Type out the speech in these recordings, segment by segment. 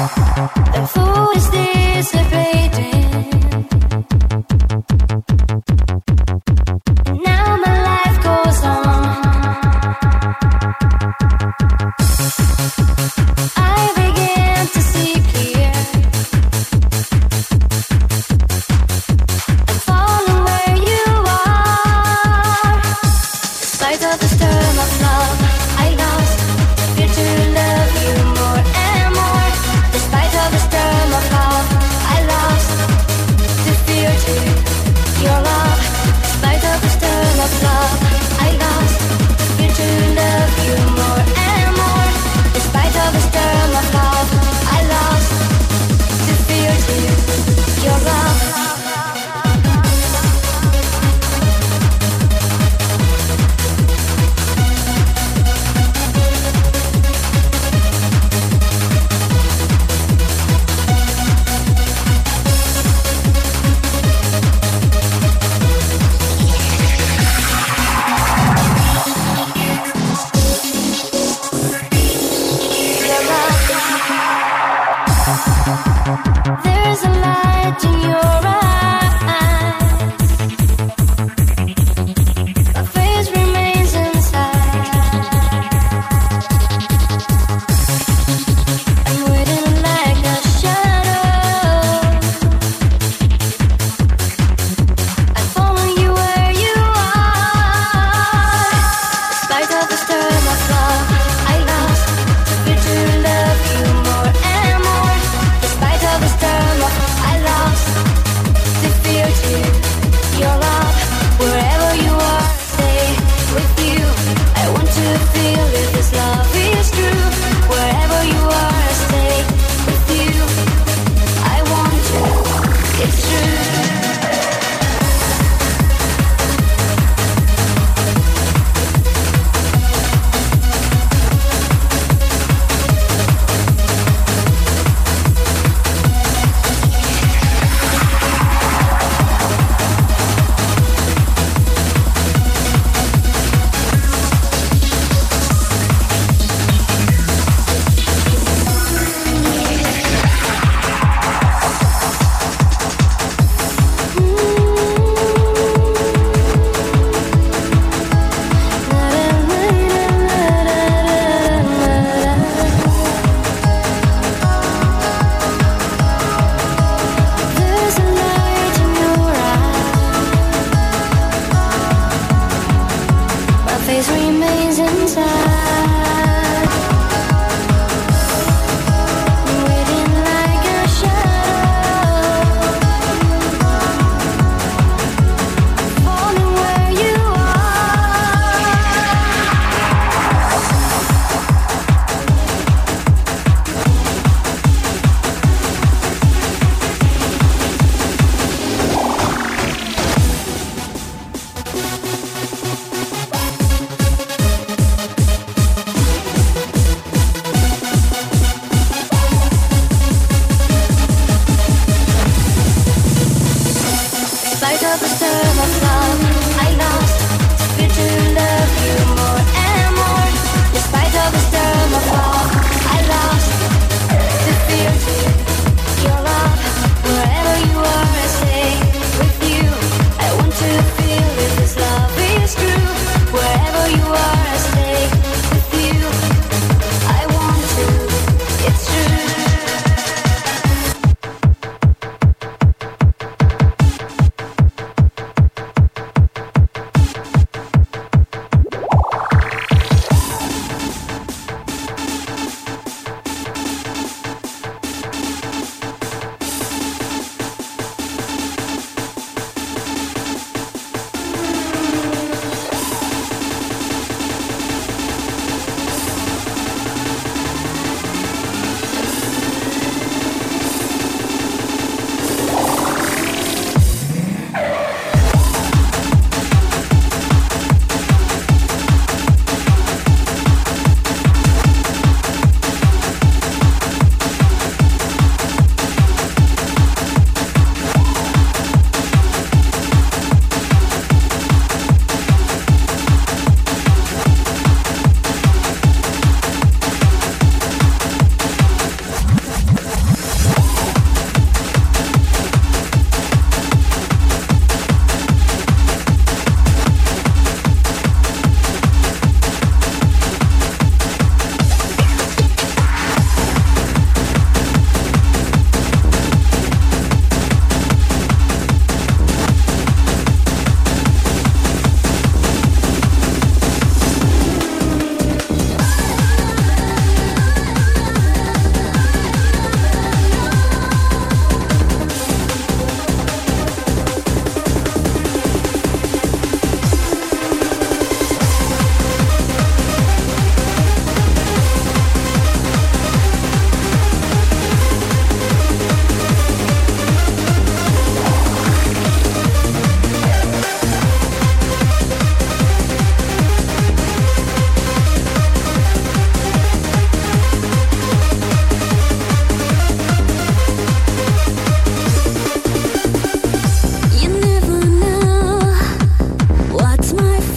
The food is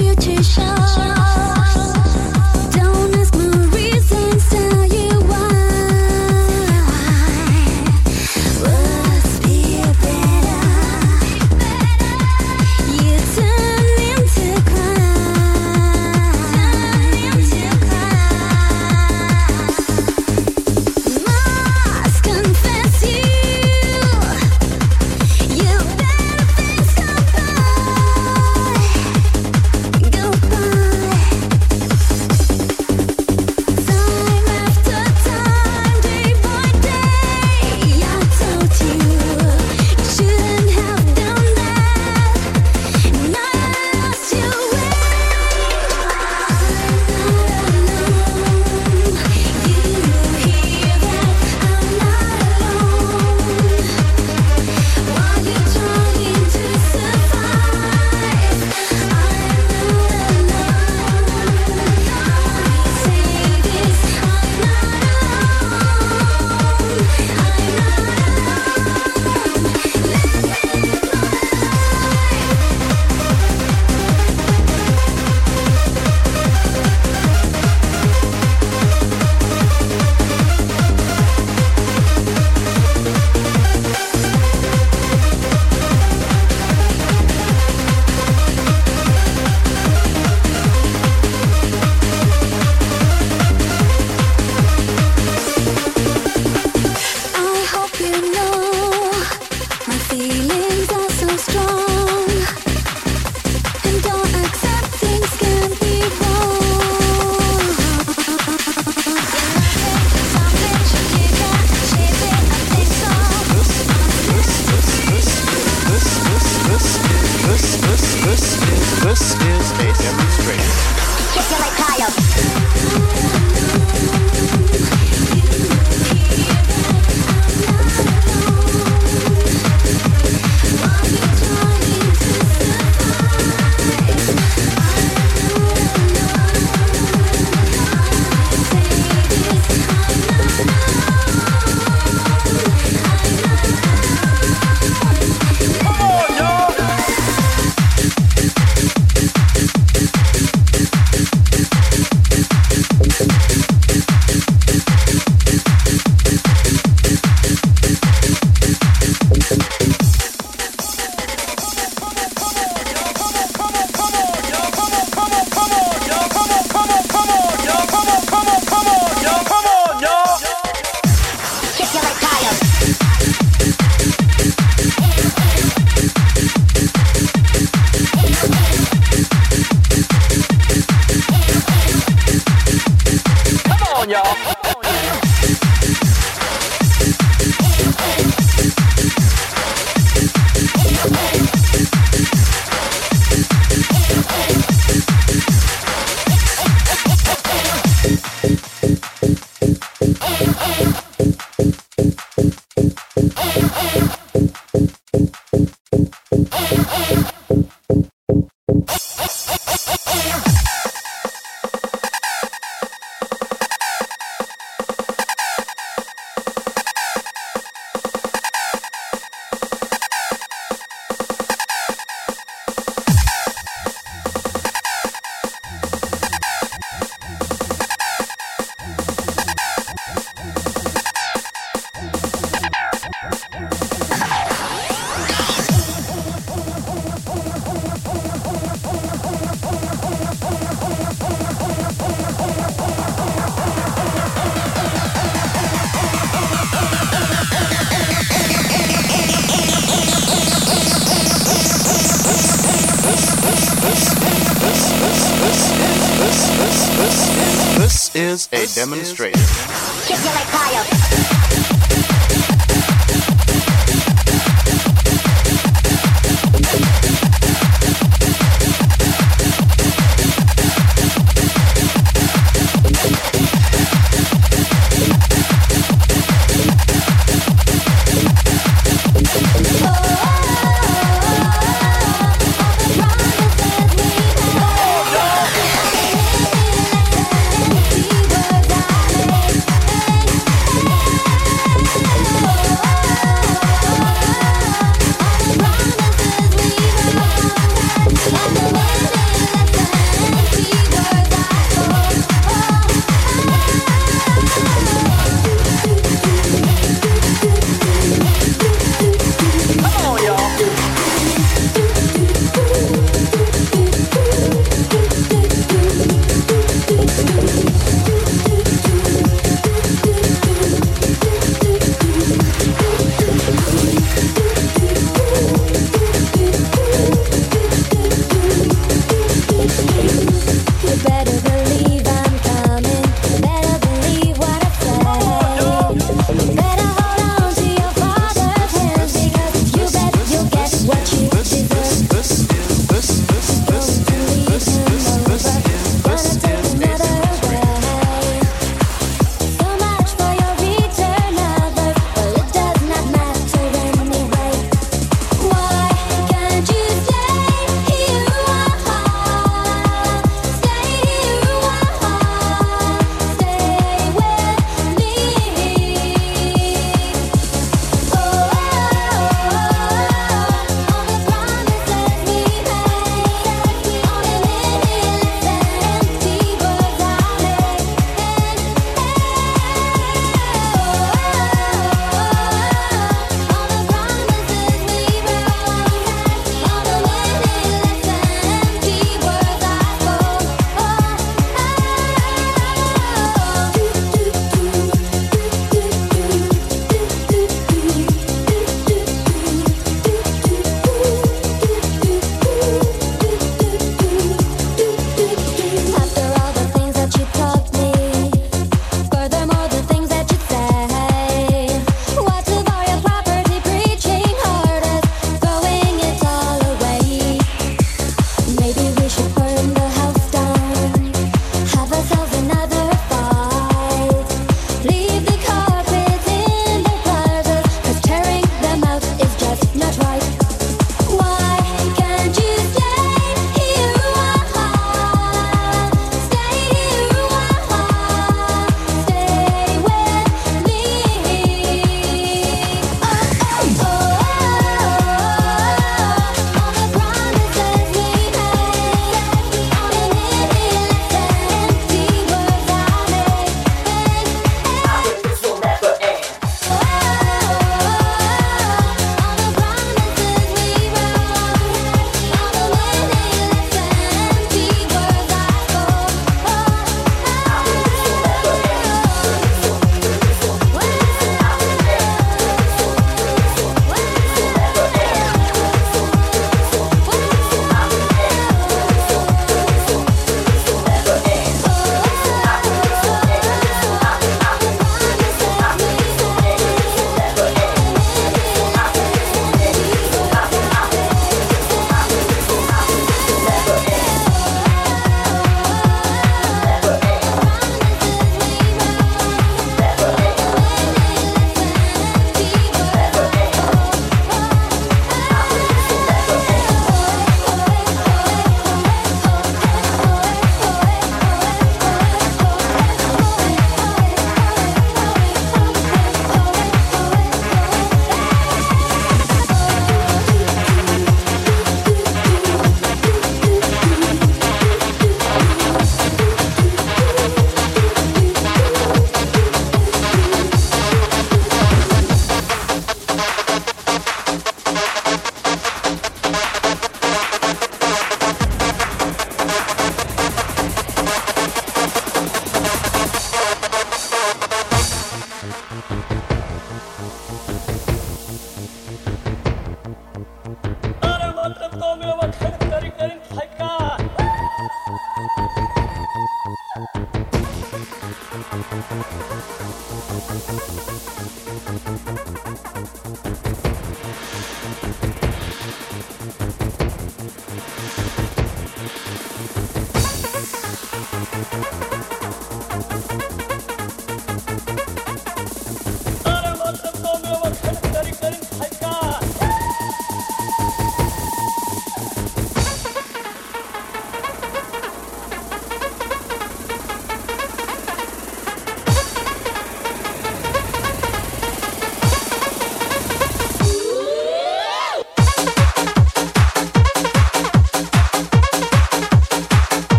一起笑。Demonstration.